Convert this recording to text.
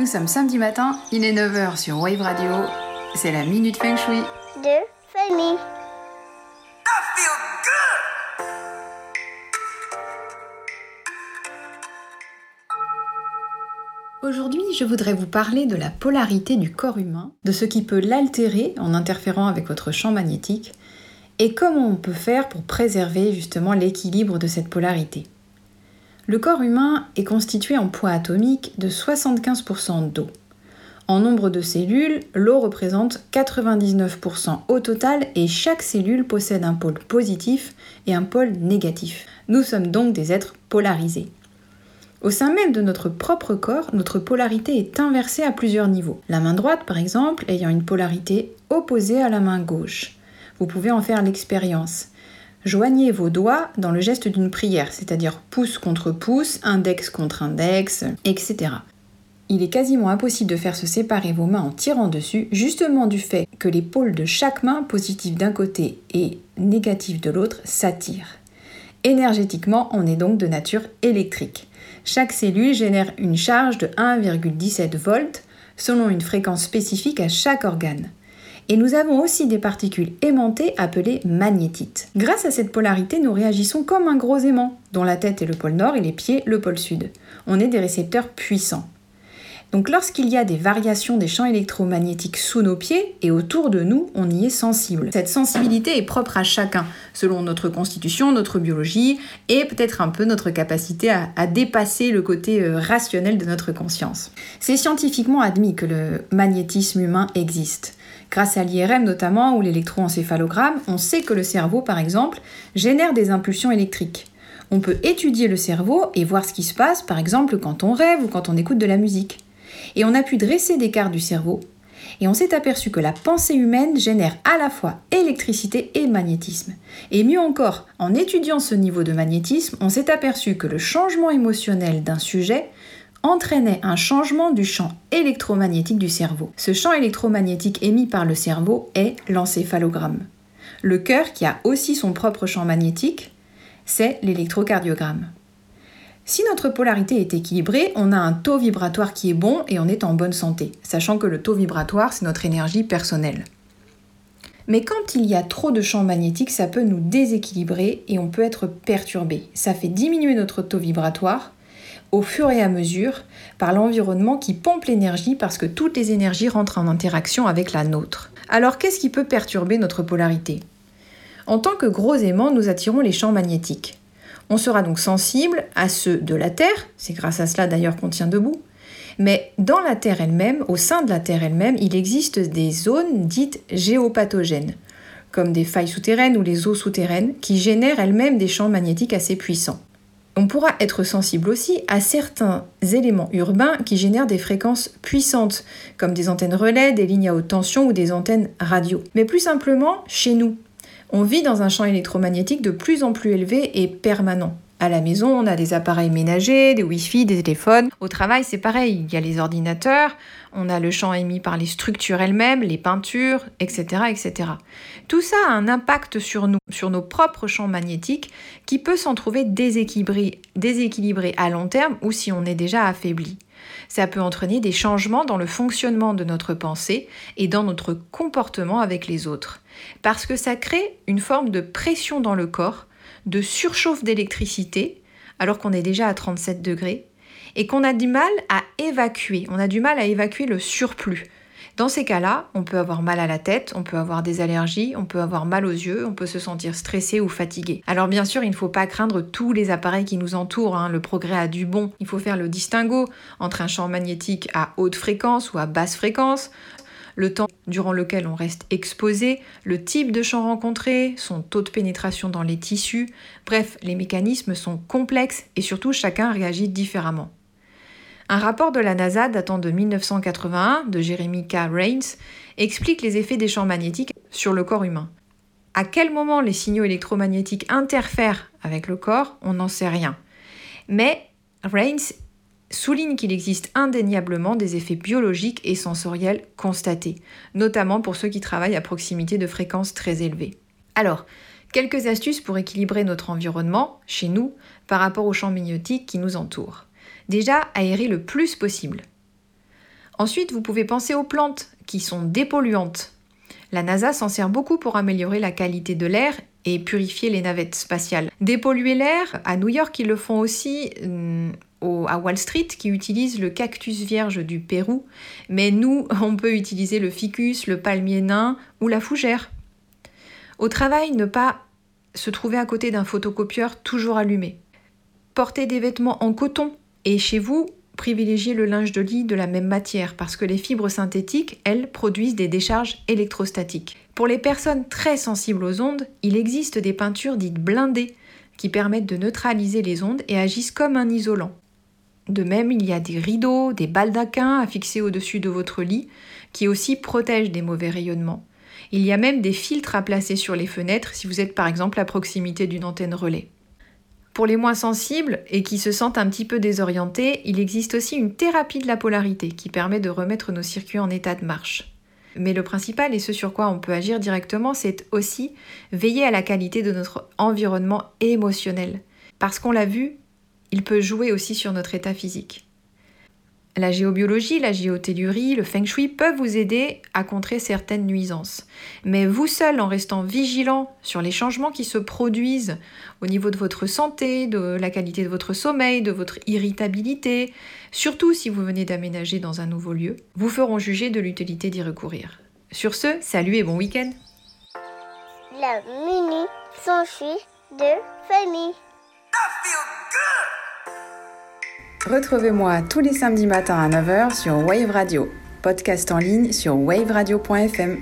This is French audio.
Nous sommes samedi matin, il est 9h sur Wave Radio. C'est la Minute Feng Shui. de Fanny. Aujourd'hui, je voudrais vous parler de la polarité du corps humain, de ce qui peut l'altérer en interférant avec votre champ magnétique, et comment on peut faire pour préserver justement l'équilibre de cette polarité. Le corps humain est constitué en poids atomique de 75% d'eau. En nombre de cellules, l'eau représente 99% au total et chaque cellule possède un pôle positif et un pôle négatif. Nous sommes donc des êtres polarisés. Au sein même de notre propre corps, notre polarité est inversée à plusieurs niveaux. La main droite, par exemple, ayant une polarité opposée à la main gauche. Vous pouvez en faire l'expérience. Joignez vos doigts dans le geste d'une prière, c'est-à-dire pouce contre pouce, index contre index, etc. Il est quasiment impossible de faire se séparer vos mains en tirant dessus, justement du fait que les pôles de chaque main, positifs d'un côté et négatifs de l'autre, s'attirent. Énergétiquement, on est donc de nature électrique. Chaque cellule génère une charge de 1,17 volts selon une fréquence spécifique à chaque organe. Et nous avons aussi des particules aimantées appelées magnétites. Grâce à cette polarité, nous réagissons comme un gros aimant, dont la tête est le pôle nord et les pieds le pôle sud. On est des récepteurs puissants. Donc lorsqu'il y a des variations des champs électromagnétiques sous nos pieds et autour de nous, on y est sensible. Cette sensibilité est propre à chacun, selon notre constitution, notre biologie et peut-être un peu notre capacité à, dépasser le côté euh, rationnel de notre conscience. C'est scientifiquement admis que le magnétisme humain existe. Grâce à l'IRM notamment ou l'électroencéphalogramme, on sait que le cerveau, par exemple, génère des impulsions électriques. On peut étudier le cerveau et voir ce qui se passe, par exemple, quand on rêve ou quand on écoute de la musique et on a pu dresser des cartes du cerveau, et on s'est aperçu que la pensée humaine génère à la fois électricité et magnétisme. Et mieux encore, en étudiant ce niveau de magnétisme, on s'est aperçu que le changement émotionnel d'un sujet entraînait un changement du champ électromagnétique du cerveau. Ce champ électromagnétique émis par le cerveau est l'encéphalogramme. Le cœur, qui a aussi son propre champ magnétique, c'est l'électrocardiogramme. Si notre polarité est équilibrée, on a un taux vibratoire qui est bon et on est en bonne santé, sachant que le taux vibratoire, c'est notre énergie personnelle. Mais quand il y a trop de champs magnétiques, ça peut nous déséquilibrer et on peut être perturbé. Ça fait diminuer notre taux vibratoire au fur et à mesure par l'environnement qui pompe l'énergie parce que toutes les énergies rentrent en interaction avec la nôtre. Alors qu'est-ce qui peut perturber notre polarité? En tant que gros aimants, nous attirons les champs magnétiques. On sera donc sensible à ceux de la Terre, c'est grâce à cela d'ailleurs qu'on tient debout, mais dans la Terre elle-même, au sein de la Terre elle-même, il existe des zones dites géopathogènes, comme des failles souterraines ou les eaux souterraines, qui génèrent elles-mêmes des champs magnétiques assez puissants. On pourra être sensible aussi à certains éléments urbains qui génèrent des fréquences puissantes, comme des antennes relais, des lignes à haute tension ou des antennes radio. Mais plus simplement, chez nous, on vit dans un champ électromagnétique de plus en plus élevé et permanent. À la maison, on a des appareils ménagers, des Wi-Fi, des téléphones. Au travail, c'est pareil. Il y a les ordinateurs, on a le champ émis par les structures elles-mêmes, les peintures, etc., etc. Tout ça a un impact sur nous, sur nos propres champs magnétiques, qui peut s'en trouver déséquilibré, déséquilibré à long terme ou si on est déjà affaibli. Ça peut entraîner des changements dans le fonctionnement de notre pensée et dans notre comportement avec les autres. Parce que ça crée une forme de pression dans le corps, de surchauffe d'électricité, alors qu'on est déjà à 37 degrés, et qu'on a du mal à évacuer. On a du mal à évacuer le surplus. Dans ces cas-là, on peut avoir mal à la tête, on peut avoir des allergies, on peut avoir mal aux yeux, on peut se sentir stressé ou fatigué. Alors bien sûr, il ne faut pas craindre tous les appareils qui nous entourent, hein. le progrès a du bon. Il faut faire le distinguo entre un champ magnétique à haute fréquence ou à basse fréquence, le temps durant lequel on reste exposé, le type de champ rencontré, son taux de pénétration dans les tissus, bref, les mécanismes sont complexes et surtout chacun réagit différemment. Un rapport de la NASA datant de 1981 de Jeremy K. Rains explique les effets des champs magnétiques sur le corps humain. À quel moment les signaux électromagnétiques interfèrent avec le corps, on n'en sait rien. Mais Rains souligne qu'il existe indéniablement des effets biologiques et sensoriels constatés, notamment pour ceux qui travaillent à proximité de fréquences très élevées. Alors, quelques astuces pour équilibrer notre environnement, chez nous, par rapport aux champs magnétiques qui nous entourent. Déjà, aérer le plus possible. Ensuite, vous pouvez penser aux plantes qui sont dépolluantes. La NASA s'en sert beaucoup pour améliorer la qualité de l'air et purifier les navettes spatiales. Dépolluer l'air, à New York, ils le font aussi à Wall Street qui utilisent le cactus vierge du Pérou, mais nous, on peut utiliser le ficus, le palmier nain ou la fougère. Au travail, ne pas se trouver à côté d'un photocopieur toujours allumé. Porter des vêtements en coton et chez vous, privilégier le linge de lit de la même matière parce que les fibres synthétiques, elles, produisent des décharges électrostatiques. Pour les personnes très sensibles aux ondes, il existe des peintures dites blindées qui permettent de neutraliser les ondes et agissent comme un isolant. De même, il y a des rideaux, des baldaquins à fixer au-dessus de votre lit qui aussi protègent des mauvais rayonnements. Il y a même des filtres à placer sur les fenêtres si vous êtes par exemple à proximité d'une antenne relais. Pour les moins sensibles et qui se sentent un petit peu désorientés, il existe aussi une thérapie de la polarité qui permet de remettre nos circuits en état de marche. Mais le principal et ce sur quoi on peut agir directement, c'est aussi veiller à la qualité de notre environnement émotionnel. Parce qu'on l'a vu, il peut jouer aussi sur notre état physique. La géobiologie, la géotellurie, le feng shui peuvent vous aider à contrer certaines nuisances. Mais vous seul, en restant vigilant sur les changements qui se produisent au niveau de votre santé, de la qualité de votre sommeil, de votre irritabilité, surtout si vous venez d'aménager dans un nouveau lieu, vous feront juger de l'utilité d'y recourir. Sur ce, salut et bon week-end La mini de famille. Retrouvez-moi tous les samedis matins à 9h sur Wave Radio, podcast en ligne sur waveradio.fm.